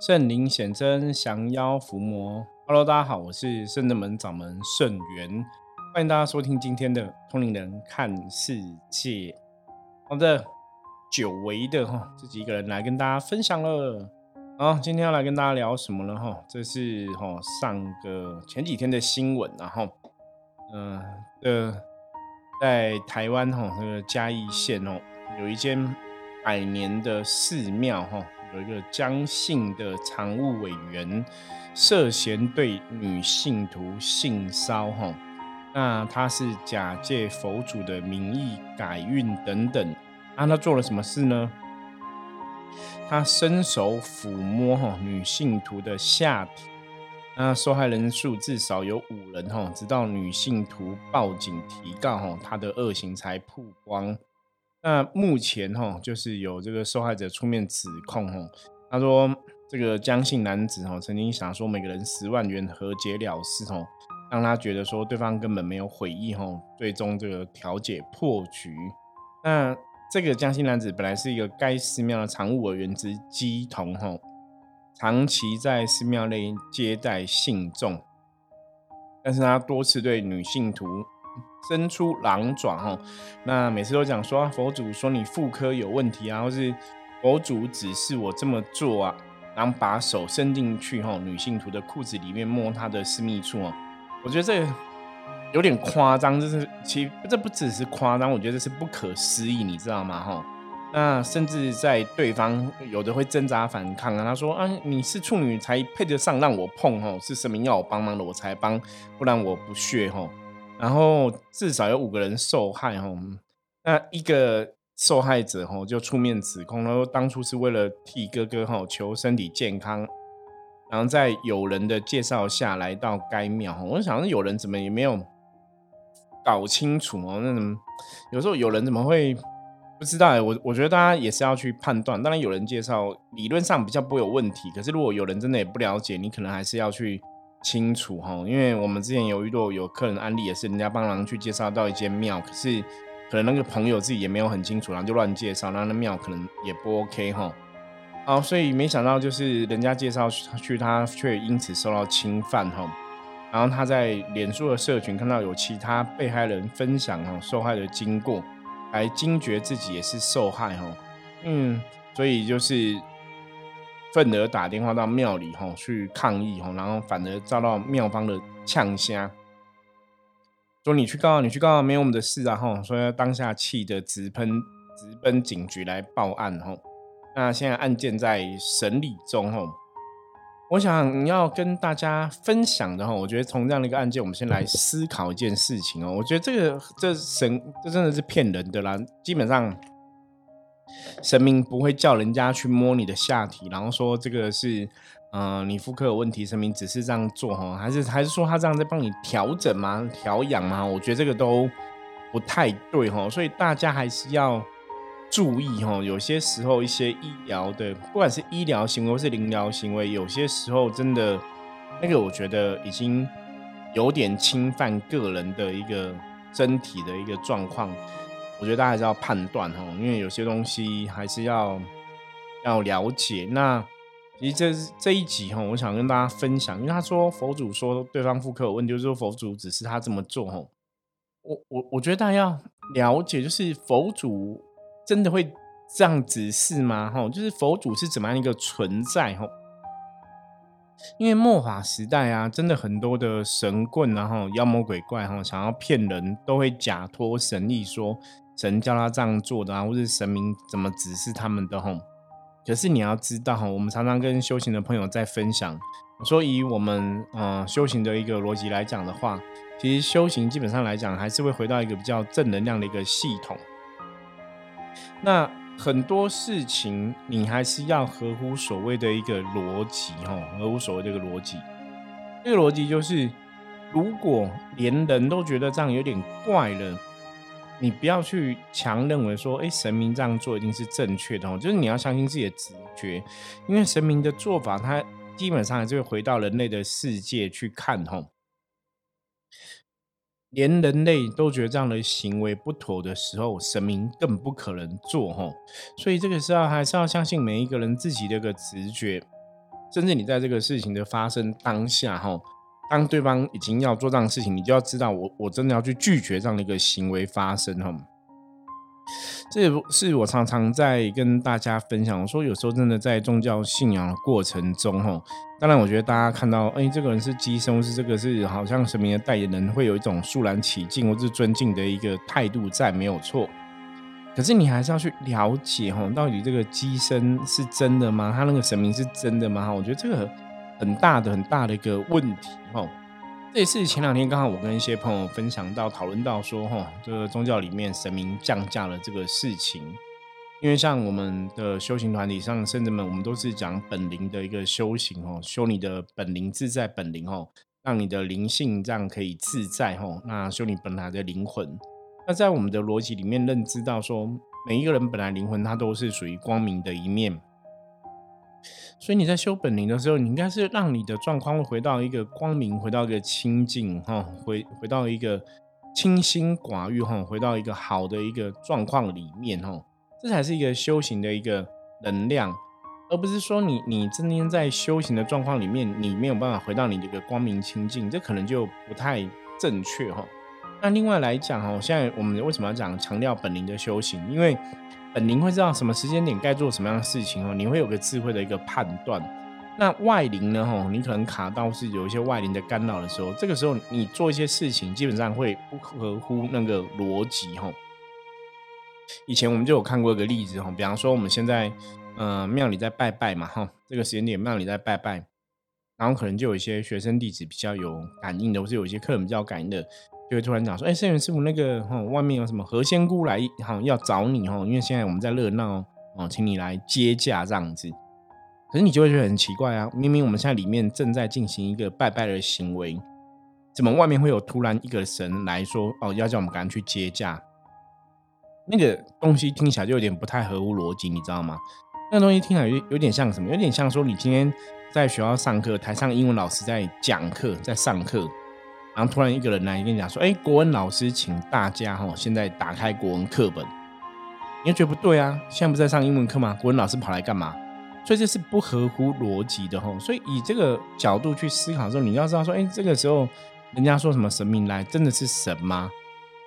圣灵显真，降妖伏魔。Hello，大家好，我是圣德门掌门圣元，欢迎大家收听今天的通灵人看世界。好的，久违的哈，自己一个人来跟大家分享了。好，今天要来跟大家聊什么呢？哈，这是哈上个前几天的新闻，然后，嗯，呃，在台湾哈那个嘉义县哦，有一间百年的寺庙哈。有一个江姓的常务委员涉嫌对女信徒性骚哈，那他是假借佛祖的名义改运等等，那他做了什么事呢？他伸手抚摸哈女信徒的下体，那受害人数至少有五人哈，直到女信徒报警提告哈，他的恶行才曝光。那目前哈，就是有这个受害者出面指控哈，他说这个江姓男子哈，曾经想说每个人十万元和解了事哦，让他觉得说对方根本没有悔意哈，最终这个调解破局。那这个江姓男子本来是一个该寺庙的常务委员之基同哈，长期在寺庙内接待信众，但是他多次对女信徒。伸出狼爪哈，那每次都讲说啊佛祖说你妇科有问题啊，或是佛祖指示我这么做啊，然后把手伸进去哈，女性徒的裤子里面摸她的私密处哦，我觉得这有点夸张，就是其实这不只是夸张，我觉得这是不可思议，你知道吗哈？那甚至在对方有的会挣扎反抗啊，他说啊你是处女才配得上让我碰哈，是神明要我帮忙的我才帮，不然我不屑哈。然后至少有五个人受害哦，那一个受害者哈就出面指控，然后当初是为了替哥哥哈求身体健康，然后在有人的介绍下来到该庙，我想有人怎么也没有搞清楚哦，那怎么有时候有人怎么会不知道？我我觉得大家也是要去判断，当然有人介绍理论上比较不会有问题，可是如果有人真的也不了解，你可能还是要去。清楚哈，因为我们之前有遇到有客人案例，也是人家帮忙去介绍到一间庙，可是可能那个朋友自己也没有很清楚，然后就乱介绍，那那庙可能也不 OK 哈。好，所以没想到就是人家介绍去，他却因此受到侵犯哈。然后他在脸书的社群看到有其他被害人分享哈受害的经过，还惊觉自己也是受害哈。嗯，所以就是。愤而打电话到庙里吼去抗议吼，然后反而遭到庙方的呛虾，说你去告，你去告，没有我们的事啊吼，所以当下气得直喷直奔警局来报案吼。那现在案件在审理中吼，我想要跟大家分享的哈，我觉得从这样的一个案件，我们先来思考一件事情哦。我觉得这个这神这真的是骗人的啦，基本上。神明不会叫人家去摸你的下体，然后说这个是，嗯，你妇科有问题，神明只是这样做哈，还是还是说他这样在帮你调整吗？调养吗？我觉得这个都不太对哈，所以大家还是要注意哈。有些时候一些医疗的，不管是医疗行为或是灵疗行为，有些时候真的那个，我觉得已经有点侵犯个人的一个身体的一个状况。我觉得大家还是要判断哈，因为有些东西还是要要了解。那其实这这一集哈，我想跟大家分享，因为他说佛祖说对方复刻有问，就是说佛祖只是他这么做哈。我我我觉得大家要了解，就是佛祖真的会这样指示吗？哈，就是佛祖是怎么样一个存在哈？因为末法时代啊，真的很多的神棍然后妖魔鬼怪哈，想要骗人都会假托神意说。神叫他这样做的啊，或者神明怎么指示他们的吼？可是你要知道哈，我们常常跟修行的朋友在分享，说以我们嗯修行的一个逻辑来讲的话，其实修行基本上来讲还是会回到一个比较正能量的一个系统。那很多事情你还是要合乎所谓的一个逻辑哈，合乎所谓的一个逻辑。这个逻辑就是，如果连人都觉得这样有点怪了。你不要去强认为说，哎，神明这样做一定是正确的哦。就是你要相信自己的直觉，因为神明的做法，它基本上还是会回到人类的世界去看吼。连人类都觉得这样的行为不妥的时候，神明更不可能做吼。所以这个时候还是要相信每一个人自己的一个直觉。甚至你在这个事情的发生当下，哈，当对方已经要做这样的事情，你就要知道，我我真的要去拒绝这样的一个行为发生，哈。这也是我常常在跟大家分享，我说有时候真的在宗教信仰的过程中，哈，当然我觉得大家看到，哎，这个人是机身，是这个是好像神明的代言人，会有一种肃然起敬或是尊敬的一个态度在，没有错。可是你还是要去了解，哈，到底这个机身是真的吗？他那个神明是真的吗？我觉得这个很大的很大的一个问题，这也是前两天刚好我跟一些朋友分享到、讨论到说，哈，这个宗教里面神明降价的这个事情。因为像我们的修行团体上圣者们，我们都是讲本灵的一个修行哦，修你的本灵自在本灵哦，让你的灵性这样可以自在哦。那修你本来的灵魂。那在我们的逻辑里面认知到说，每一个人本来灵魂它都是属于光明的一面。所以你在修本灵的时候，你应该是让你的状况回到一个光明，回到一个清净，哈，回回到一个清心寡欲，哈，回到一个好的一个状况里面，哈，这才是一个修行的一个能量，而不是说你你今天在修行的状况里面，你没有办法回到你这个光明清净，这可能就不太正确，哈。那另外来讲，哈，现在我们为什么要讲强调本灵的修行？因为本灵会知道什么时间点该做什么样的事情哦，你会有个智慧的一个判断。那外灵呢？吼，你可能卡到是有一些外灵的干扰的时候，这个时候你做一些事情，基本上会不合乎那个逻辑，吼。以前我们就有看过一个例子，吼，比方说我们现在，嗯，庙里在拜拜嘛，哈，这个时间点庙里在拜拜，然后可能就有一些学生弟子比较有感应的，或是有一些客人比较感应的。就会突然讲说：“哎，圣元师傅，那个哈，外面有什么何仙姑来哈要找你哈？因为现在我们在热闹哦，请你来接驾这样子。可是你就会觉得很奇怪啊，明明我们现在里面正在进行一个拜拜的行为，怎么外面会有突然一个神来说哦，要叫我们赶紧去接驾？那个东西听起来就有点不太合乎逻辑，你知道吗？那个东西听起来有有点像什么？有点像说你今天在学校上课，台上英文老师在讲课，在上课。”然后突然一个人来跟你讲说：“哎，国文老师，请大家哈，现在打开国文课本。”你觉得不对啊？现在不在上英文课吗？国文老师跑来干嘛？所以这是不合乎逻辑的哈。所以以这个角度去思考的时候，你要知道说：“哎，这个时候人家说什么神明来，真的是神吗？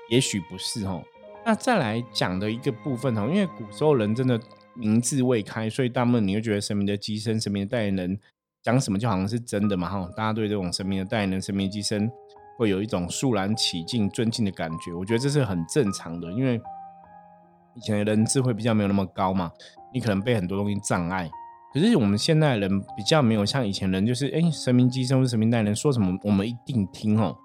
也许不是哈。”那再来讲的一个部分哈，因为古时候人真的名字未开，所以大部分你会觉得神明的机身、神明的代言人讲什么就好像是真的嘛哈。大家对这种神明的代言人、神明的机身。会有一种肃然起敬、尊敬的感觉，我觉得这是很正常的，因为以前的人智慧比较没有那么高嘛，你可能被很多东西障碍。可是我们现在人比较没有像以前人，就是哎，神明机身或、神明代言人说什么，我们一定听哦。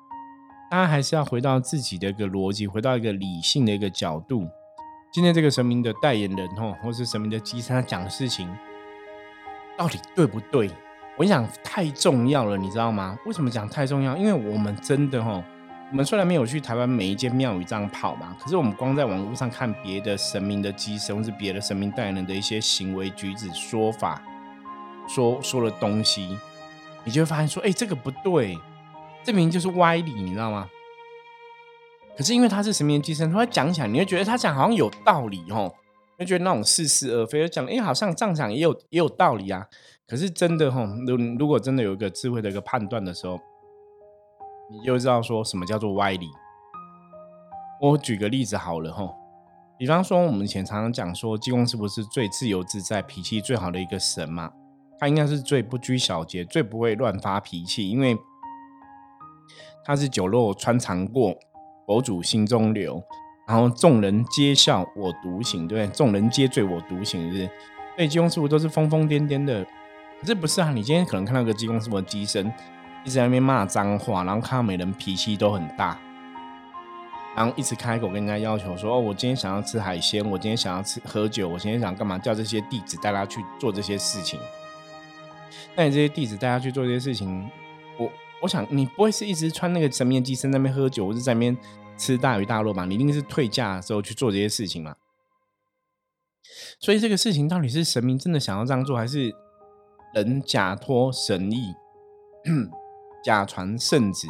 大家还是要回到自己的一个逻辑，回到一个理性的一个角度。今天这个神明的代言人哦，或是神明的机身，他讲的事情到底对不对？我跟你讲，太重要了，你知道吗？为什么讲太重要？因为我们真的吼，我们虽然没有去台湾每一间庙宇这样跑嘛，可是我们光在网络上看别的神明的机身，或是别的神明代言人的一些行为举止、说法、说说的东西，你就会发现说，哎，这个不对，这明就是歪理，你知道吗？可是因为他是神明机身，他讲起来，你会觉得他讲好像有道理哦，就觉得那种似是而非，讲哎，好像这样讲也有也有道理啊。可是真的哈，如如果真的有一个智慧的一个判断的时候，你就知道说什么叫做歪理。我举个例子好了哈，比方说我们以前常常讲说，济公是不是最自由自在、脾气最好的一个神嘛，他应该是最不拘小节、最不会乱发脾气，因为他是酒肉穿肠过，佛祖心中留，然后众人皆笑我独醒，对不对？众人皆醉我独醒，是不是？所以济公师傅都是疯疯癫癫的。可是不是啊？你今天可能看到个济公师傅的机身，一直在那边骂脏话，然后看到每人脾气都很大，然后一直开口跟人家要求说：“哦，我今天想要吃海鲜，我今天想要吃喝酒，我今天想干嘛？叫这些弟子带他去做这些事情。”那你这些弟子带他去做这些事情，我想你不会是一直穿那个神明的机身在那边喝酒，或者在那边吃大鱼大肉吧？你一定是退驾的时候去做这些事情嘛？所以这个事情到底是神明真的想要这样做，还是？人假托神意，假传圣旨。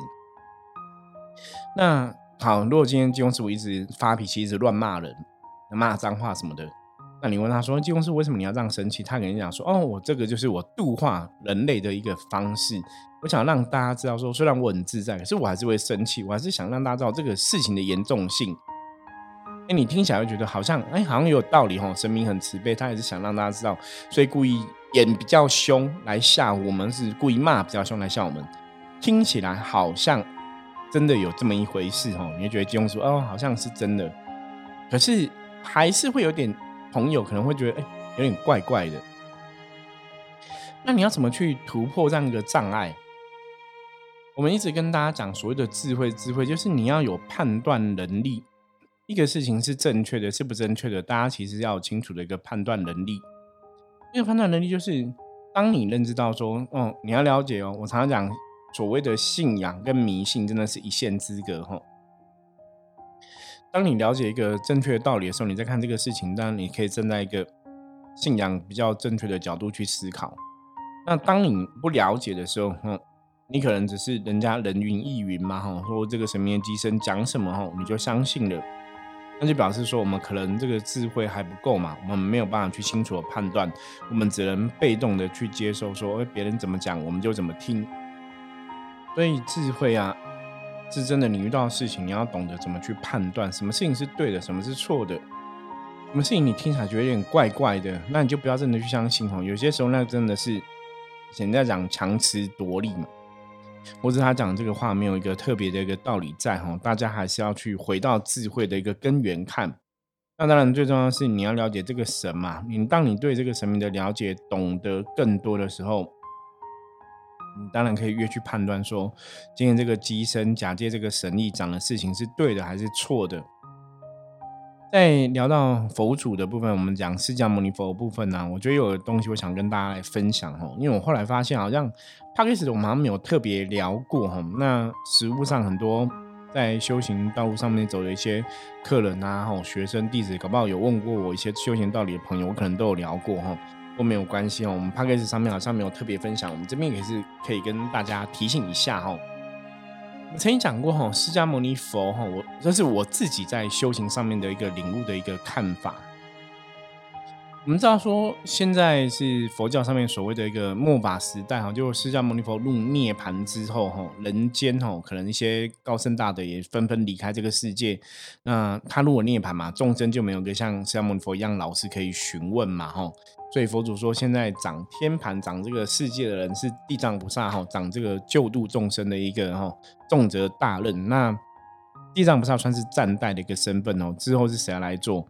那好，如果今天金庸师傅一直发脾气，一直乱骂人，骂脏话什么的，那你问他说：“济公师，为什么你要这样生气？”他跟你讲说：“哦，我这个就是我度化人类的一个方式。我想让大家知道，说虽然我很自在，可是我还是会生气。我还是想让大家知道这个事情的严重性。”哎，你听起来会觉得好像哎，好像有道理哈。神明很慈悲，他也是想让大家知道，所以故意演比较凶来吓我们，是故意骂比较凶来吓我们。听起来好像真的有这么一回事哦。你会觉得金庸说哦，好像是真的，可是还是会有点。朋友可能会觉得，哎，有点怪怪的。那你要怎么去突破这样一个障碍？我们一直跟大家讲，所谓的智慧，智慧就是你要有判断能力。一个事情是正确的，是不正确的，大家其实要有清楚的一个判断能力。这个判断能力就是，当你认知到说，哦，你要了解哦。我常常讲，所谓的信仰跟迷信，真的是一线之隔，哈。当你了解一个正确的道理的时候，你在看这个事情，当然你可以站在一个信仰比较正确的角度去思考。那当你不了解的时候，哼，你可能只是人家人云亦云嘛，哈，说这个神明机身讲什么，哈，你就相信了，那就表示说我们可能这个智慧还不够嘛，我们没有办法去清楚的判断，我们只能被动的去接受，说哎别人怎么讲我们就怎么听。所以智慧啊。是真的，你遇到事情，你要懂得怎么去判断，什么事情是对的，什么是错的，什么事情你听起来觉得有点怪怪的，那你就不要真的去相信哦。有些时候，那真的是人家讲强词夺理嘛，或者他讲这个话没有一个特别的一个道理在哈。大家还是要去回到智慧的一个根源看。那当然，最重要的是你要了解这个神嘛。你当你对这个神明的了解懂得更多的时候。你当然可以越去判断说，今天这个机身假借这个神力讲的事情是对的还是错的。在聊到佛祖的部分，我们讲释迦牟尼佛的部分呢，我觉得有的东西我想跟大家来分享哈，因为我后来发现好像帕克斯我们好像没有特别聊过哈。那实物上很多在修行道路上面走的一些客人啊、哈学生弟子，搞不好有问过我一些修行道理的朋友，我可能都有聊过哈。都没有关系哦，我们 p a c k a g e 上面好像没有特别分享，我们这边也是可以跟大家提醒一下哈。我曾经讲过哈，释迦牟尼佛哈，我这是我自己在修行上面的一个领悟的一个看法。我们知道说，现在是佛教上面所谓的一个末法时代哈，就释迦牟尼佛入涅盘之后哈，人间哈，可能一些高僧大德也纷纷离开这个世界。那他如果涅盘嘛，众生就没有个像释迦牟尼佛一样老师可以询问嘛哈。所以佛祖说，现在掌天盘、掌这个世界的人是地藏菩萨哈，掌这个救度众生的一个哈重责大任。那地藏菩萨算是暂代的一个身份哦，之后是谁来做？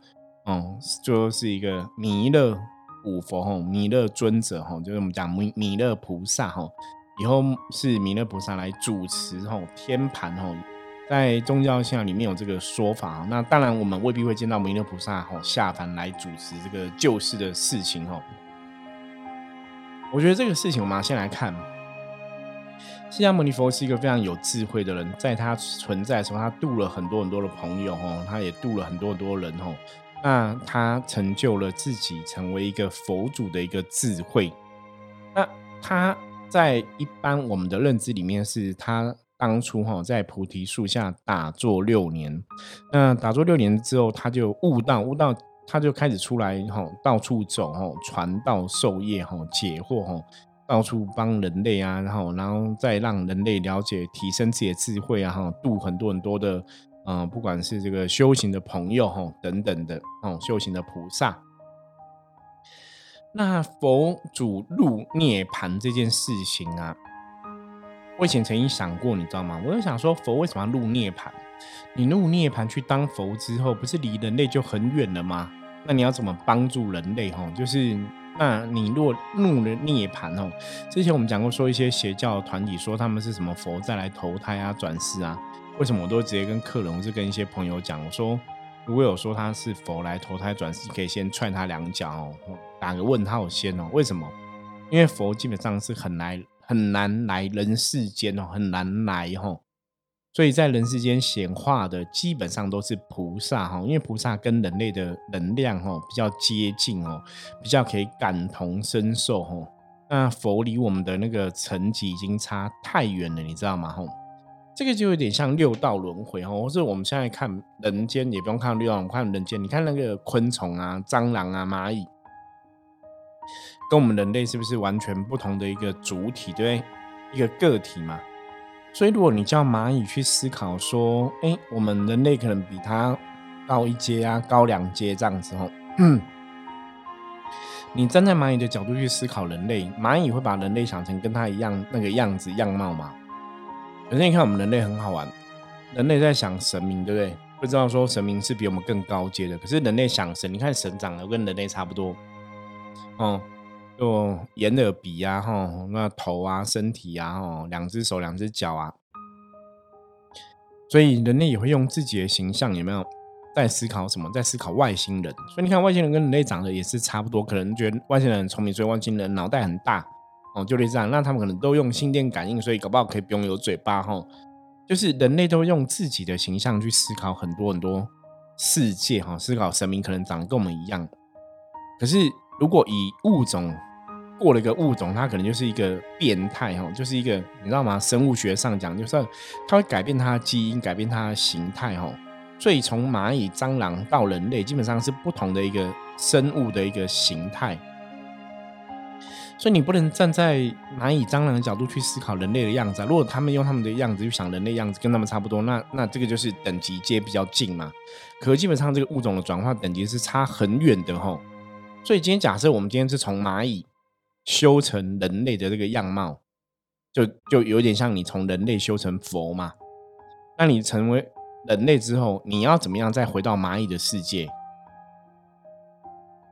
哦，就是一个弥勒五佛吼，弥勒尊者吼，就是我们讲弥弥勒菩萨吼，以后是弥勒菩萨来主持吼天盘吼。在宗教信仰里面有这个说法，那当然我们未必会见到弥勒菩萨吼下凡来主持这个救世的事情吼。我觉得这个事情我们先来看，释迦牟尼佛是一个非常有智慧的人，在他存在的时候，他度了很多很多的朋友吼，他也度了很多很多人吼。那他成就了自己成为一个佛祖的一个智慧。那他在一般我们的认知里面是他。当初哈在菩提树下打坐六年，那打坐六年之后，他就悟道，悟道他就开始出来哈，到处走哈，传道授业哈，解惑哈，到处帮人类啊，然后然后再让人类了解、提升自己的智慧啊，哈，度很多很多的嗯，不管是这个修行的朋友哈等等的哦，修行的菩萨。那佛祖入涅盘这件事情啊。我以前曾经想过，你知道吗？我就想说，佛为什么要入涅盘？你入涅盘去当佛之后，不是离人类就很远了吗？那你要怎么帮助人类？哈，就是那你若入了涅盘哦，之前我们讲过，说一些邪教团体说他们是什么佛再来投胎啊、转世啊？为什么我都直接跟客人或是跟一些朋友讲，我说如果有说他是佛来投胎转世，可以先踹他两脚哦，打个问号先哦。为什么？因为佛基本上是很难。很难来人世间哦，很难来哈，所以在人世间显化的基本上都是菩萨哈，因为菩萨跟人类的能量哈比较接近哦，比较可以感同身受哈。那佛离我们的那个层级已经差太远了，你知道吗？哈，这个就有点像六道轮回哦，或是我们现在看人间，也不用看六道，我们看人间，你看那个昆虫啊、蟑螂啊、蚂蚁，跟我们人类是不是完全不同的一个主体，对不对？一个个体嘛。所以如果你叫蚂蚁去思考说，哎，我们人类可能比它高一阶啊，高两阶这样子哦。你站在蚂蚁的角度去思考人类，蚂蚁会把人类想成跟它一样那个样子样貌吗？首先你看我们人类很好玩，人类在想神明，对不对？不知道说神明是比我们更高阶的，可是人类想神，你看神长得跟人类差不多，哦，就眼耳鼻啊，哈，那头啊，身体啊，哦，两只手，两只脚啊，所以人类也会用自己的形象，有没有在思考什么？在思考外星人。所以你看外星人跟人类长得也是差不多，可能觉得外星人很聪明，所以外星人脑袋很大。哦，就类这样，那他们可能都用心电感应，所以搞不好可以不用有嘴巴哈。就是人类都用自己的形象去思考很多很多世界哈，思考神明可能长得跟我们一样。可是如果以物种过了一个物种，它可能就是一个变态哈，就是一个你知道吗？生物学上讲，就是它会改变它的基因，改变它的形态哈。所以从蚂蚁、蟑螂到人类，基本上是不同的一个生物的一个形态。所以你不能站在蚂蚁、蟑螂的角度去思考人类的样子。啊如果他们用他们的样子去想人类样子，跟他们差不多，那那这个就是等级阶比较近嘛。可基本上这个物种的转化等级是差很远的吼。所以今天假设我们今天是从蚂蚁修成人类的这个样貌，就就有点像你从人类修成佛嘛。那你成为人类之后，你要怎么样再回到蚂蚁的世界？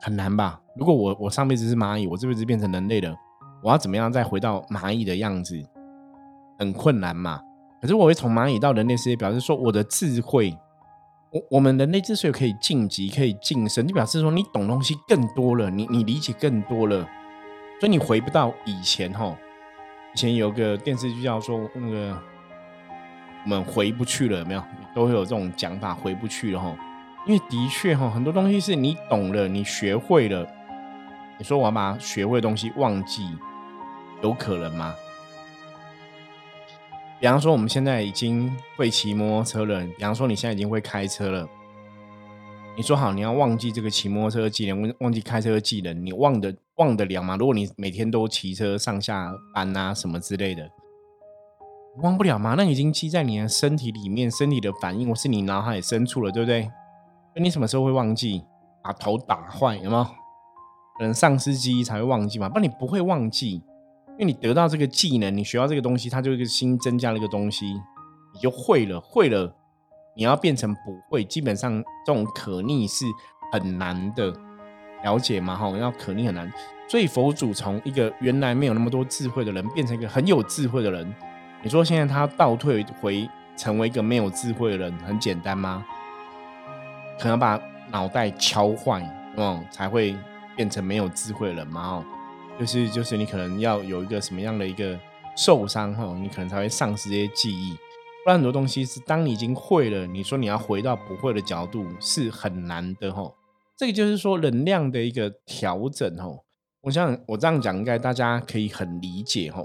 很难吧？如果我我上辈子是蚂蚁，我这辈子变成人类了，我要怎么样再回到蚂蚁的样子？很困难嘛。可是我会从蚂蚁到人类世界，表示说我的智慧，我我们人类之所以可以晋级、可以晋升，就表示说你懂东西更多了，你你理解更多了，所以你回不到以前哈。以前有个电视剧叫说那个我们回不去了，有没有？都会有这种讲法，回不去了哈。因为的确哈，很多东西是你懂了，你学会了。你说我要把学会的东西忘记，有可能吗？比方说，我们现在已经会骑摩托车了。比方说，你现在已经会开车了。你说好，你要忘记这个骑摩托车技能，忘记开车的技能，你忘得忘得了吗？如果你每天都骑车上下班啊什么之类的，忘不了吗？那已经记在你的身体里面，身体的反应，或是你脑海深处了，对不对？那你什么时候会忘记？把头打坏，有没有？可能丧失记忆才会忘记嘛？不然你不会忘记，因为你得到这个技能，你学到这个东西，它就一个新增加了一个东西，你就会了。会了，你要变成不会，基本上这种可逆是很难的，了解吗？哈，要可逆很难。所以佛祖从一个原来没有那么多智慧的人，变成一个很有智慧的人。你说现在他倒退回成为一个没有智慧的人，很简单吗？可能把脑袋敲坏，嗯，才会变成没有智慧了嘛？哦，就是就是你可能要有一个什么样的一个受伤哈，你可能才会丧失这些记忆。不然很多东西是当你已经会了，你说你要回到不会的角度是很难的哈。这个就是说能量的一个调整哈。我想我这样讲应该大家可以很理解哈。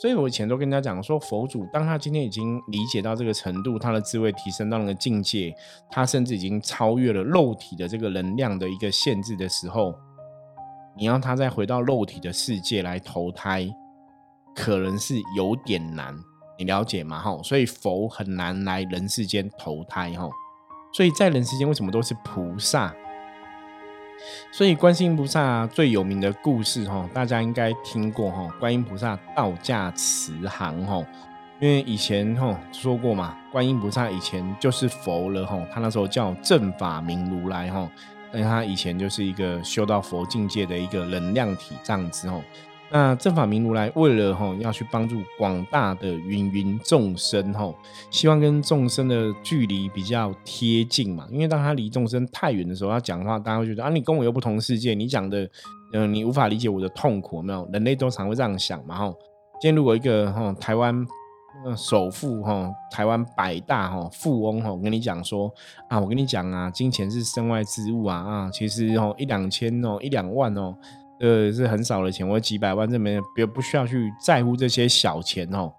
所以我以前都跟大家讲说，佛祖当他今天已经理解到这个程度，他的智慧提升到那个境界，他甚至已经超越了肉体的这个能量的一个限制的时候，你要他再回到肉体的世界来投胎，可能是有点难，你了解吗？哈，所以佛很难来人世间投胎哈，所以在人世间为什么都是菩萨？所以观世音菩萨最有名的故事哈，大家应该听过哈。观音菩萨道驾慈航哈，因为以前哈说过嘛，观音菩萨以前就是佛了哈，他那时候叫正法明如来哈，但他以前就是一个修到佛境界的一个能量体这样子哈。那正法明如来为了哈要去帮助广大的芸芸众生哈，希望跟众生的距离比较贴近嘛。因为当他离众生太远的时候，他讲话大家会觉得啊，你跟我又不同世界，你讲的嗯，你无法理解我的痛苦，没有？人类都常会这样想嘛。哈，今天如果一个哈台湾首富哈，台湾百大哈富翁哈，我跟你讲说啊，我跟你讲啊，金钱是身外之物啊啊，其实哦一两千哦一两万哦。呃，是很少的钱，我几百万这边别不需要去在乎这些小钱哦。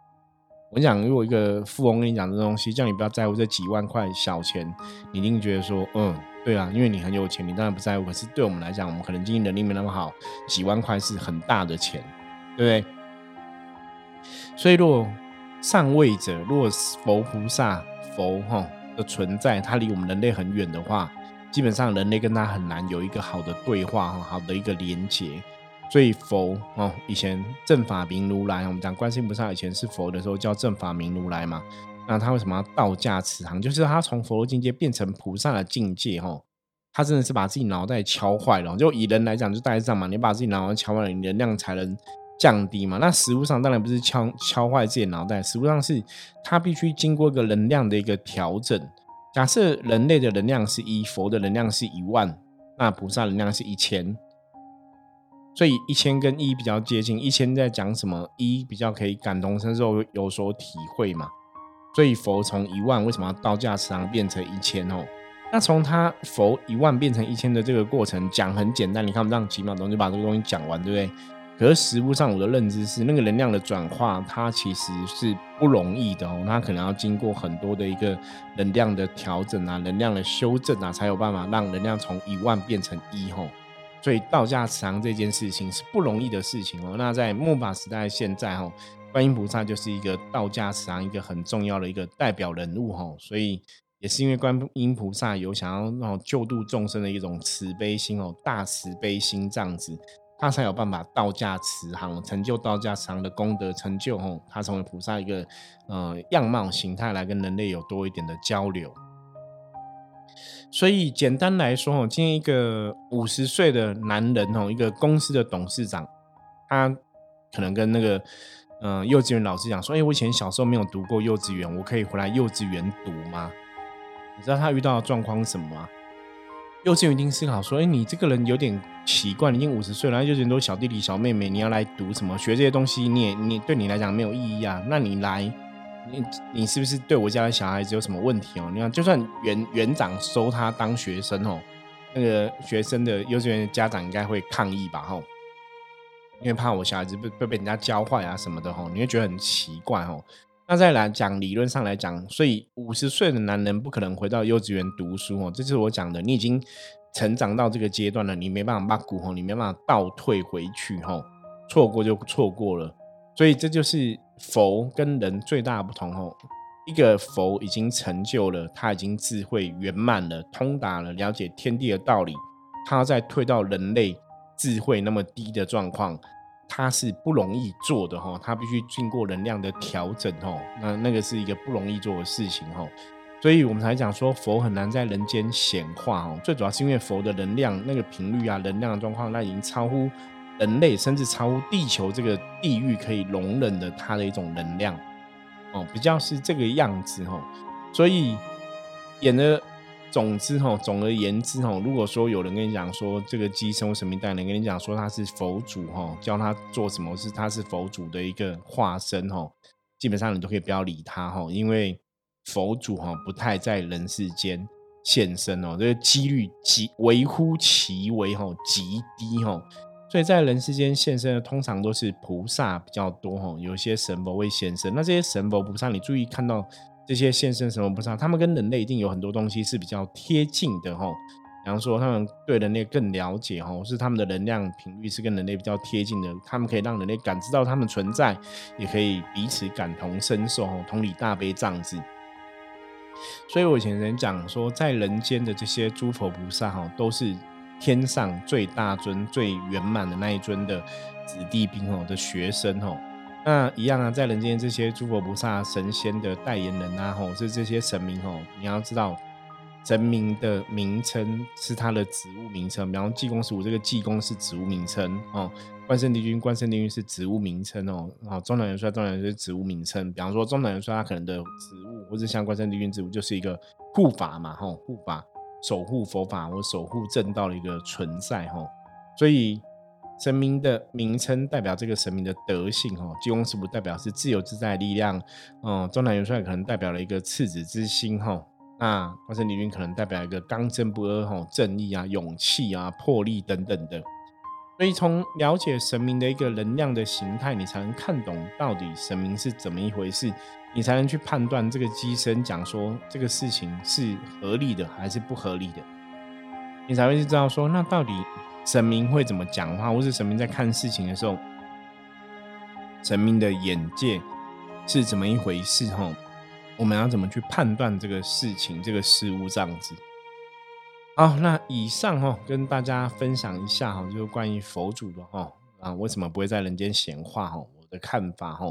我讲，如果一个富翁跟你讲这东西，叫你不要在乎这几万块小钱，你一定觉得说，嗯，对啊，因为你很有钱，你当然不在乎。可是对我们来讲，我们可能经济能力没那么好，几万块是很大的钱，对不对？所以，如果上位者，如果佛菩萨佛哈的存在，它离我们人类很远的话，基本上人类跟他很难有一个好的对话哈，好的一个连接。所以佛哦，以前正法明如来，我们讲观世音菩萨以前是佛的时候叫正法明如来嘛。那他为什么要道驾慈航？就是他从佛的境界变成菩萨的境界哦，他真的是把自己脑袋敲坏了。就以人来讲，就大概这样嘛，你把自己脑袋敲坏了，你能量才能降低嘛。那实物上当然不是敲敲坏自己脑袋，实物上是它必须经过一个能量的一个调整。假设人类的能量是一，佛的能量是一万，那菩萨能量是一千。所以一千跟一比较接近，一千在讲什么？一比较可以感同身受，有所体会嘛。所以佛从一万为什么要道驾慈航变成一千哦？那从他佛一万变成一千的这个过程讲很简单，你看我们这样几秒钟就把这个东西讲完，对不对？可是实物上我的认知是，那个能量的转化它其实是不容易的哦，它可能要经过很多的一个能量的调整啊，能量的修正啊，才有办法让能量从一万变成一吼。所以道家慈航这件事情是不容易的事情哦。那在末法时代现在哈，观音菩萨就是一个道家慈航一个很重要的一个代表人物哈。所以也是因为观音菩萨有想要那种救度众生的一种慈悲心哦，大慈悲心这样子，他才有办法道驾慈航，成就道驾慈航的功德成就哦。他成为菩萨一个呃样貌形态来跟人类有多一点的交流。所以简单来说哦，今天一个五十岁的男人哦，一个公司的董事长，他可能跟那个嗯幼稚园老师讲说：“哎，我以前小时候没有读过幼稚园，我可以回来幼稚园读吗？”你知道他遇到的状况是什么吗？幼稚园一定思考说：“哎，你这个人有点奇怪，你已经五十岁了，幼稚园都小弟弟小妹妹，你要来读什么？学这些东西，你也你对你来讲没有意义啊？那你来。”你你是不是对我家的小孩子有什么问题哦？你看，就算园园长收他当学生哦，那个学生的幼稚园家长应该会抗议吧？吼，因为怕我小孩子被被被人家教坏啊什么的吼，你会觉得很奇怪吼。那再来讲理论上来讲，所以五十岁的男人不可能回到幼稚园读书哦，这就是我讲的，你已经成长到这个阶段了，你没办法把骨吼，你没办法倒退回去吼，错过就错过了。所以这就是佛跟人最大的不同哦。一个佛已经成就了，他已经智慧圆满了，通达了，了解天地的道理。他再退到人类智慧那么低的状况，他是不容易做的哈。他必须经过能量的调整哦。那那个是一个不容易做的事情哈。所以我们才讲说佛很难在人间显化哦。最主要是因为佛的能量那个频率啊，能量的状况那已经超乎。人类甚至超乎地球这个地域可以容忍的它的一种能量哦，比较是这个样子哈。所以演的总之哈，总而言之哈，如果说有人跟你讲说这个鸡生神明蛋，人跟你讲说他是佛祖哈，教他做什么事，他是佛祖的一个化身哈，基本上你都可以不要理他哈，因为佛祖哈不太在人世间现身哦，这个几率极微乎其微哈，极低哈。所以在人世间现身的，通常都是菩萨比较多哈，有些神佛会现身。那这些神佛菩萨，你注意看到这些现身神佛菩萨，他们跟人类一定有很多东西是比较贴近的哈。比方说，他们对人类更了解哈，是他们的能量频率是跟人类比较贴近的，他们可以让人类感知到他们存在，也可以彼此感同身受，同理大悲这样子。所以我以前人讲说，在人间的这些诸佛菩萨哈，都是。天上最大尊、最圆满的那一尊的子弟兵哦的学生哦，那一样啊，在人间这些诸佛菩萨、神仙的代言人啊，吼是这些神明哦。你要知道，神明的名称是他的职务名称，比方济公师傅这个济公是职务名称哦，关圣帝君、关圣帝君是职务名称哦，哦，中南元帅、中南元帅职务名称，比方说中南元帅他可能的职务，或者像关圣帝君职务就是一个护法嘛，吼护法。守护佛法或守护正道的一个存在吼，所以神明的名称代表这个神明的德性哈。济公师傅代表是自由自在的力量，嗯，中南元帅可能代表了一个赤子之心哈。那关圣帝君可能代表一个刚正不阿哈，正义啊、勇气啊、魄力等等的。所以从了解神明的一个能量的形态，你才能看懂到底神明是怎么一回事，你才能去判断这个机身讲说这个事情是合理的还是不合理的，你才会知道说那到底神明会怎么讲话，或是神明在看事情的时候，神明的眼界是怎么一回事？吼，我们要怎么去判断这个事情、这个事物这样子？好，那以上哈跟大家分享一下哈，就是关于佛祖的哈啊，为什么不会在人间显化哈？我的看法哈，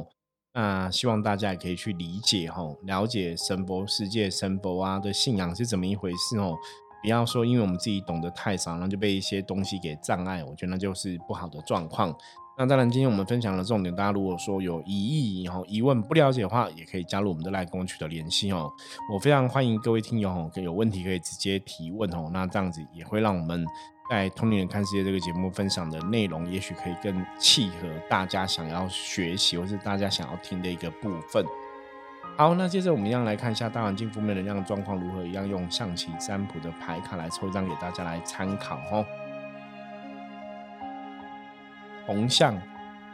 那希望大家也可以去理解哈，了解神佛世界、神佛啊的信仰是怎么一回事哦。不要说因为我们自己懂得太少，然后就被一些东西给障碍，我觉得那就是不好的状况。那当然，今天我们分享的重点，大家如果说有疑义、然后疑问、不了解的话，也可以加入我们的赖公取得联系哦。我非常欢迎各位听友哦，有问题可以直接提问哦。那这样子也会让我们在《通灵人看世界》这个节目分享的内容，也许可以更契合大家想要学习或是大家想要听的一个部分。好，那接着我们一样来看一下大环境负面能量状况如何，一样用象棋占卜的牌卡来抽一张给大家来参考哦。红象，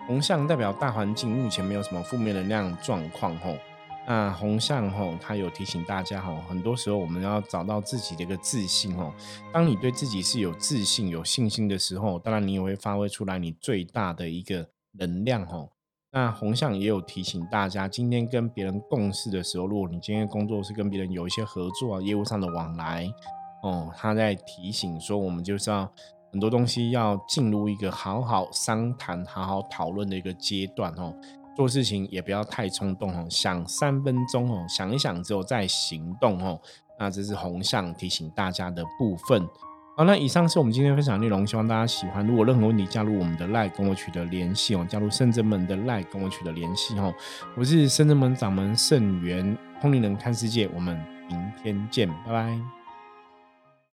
红象代表大环境目前没有什么负面能量状况吼。那红象吼，它有提醒大家吼，很多时候我们要找到自己的一个自信吼。当你对自己是有自信、有信心的时候，当然你也会发挥出来你最大的一个能量吼。那红象也有提醒大家，今天跟别人共事的时候，如果你今天工作是跟别人有一些合作啊、业务上的往来哦，他在提醒说，我们就是要。很多东西要进入一个好好商谈、好好讨论的一个阶段哦。做事情也不要太冲动哦，想三分钟哦，想一想之后再行动哦。那这是红象提醒大家的部分。好，那以上是我们今天分享内容，希望大家喜欢。如果任何问题，加入我们的 LINE 跟我取得联系哦。加入圣真门的 LINE 跟我取得联系哦。我是圣真门掌门圣元，通灵人看世界，我们明天见，拜拜。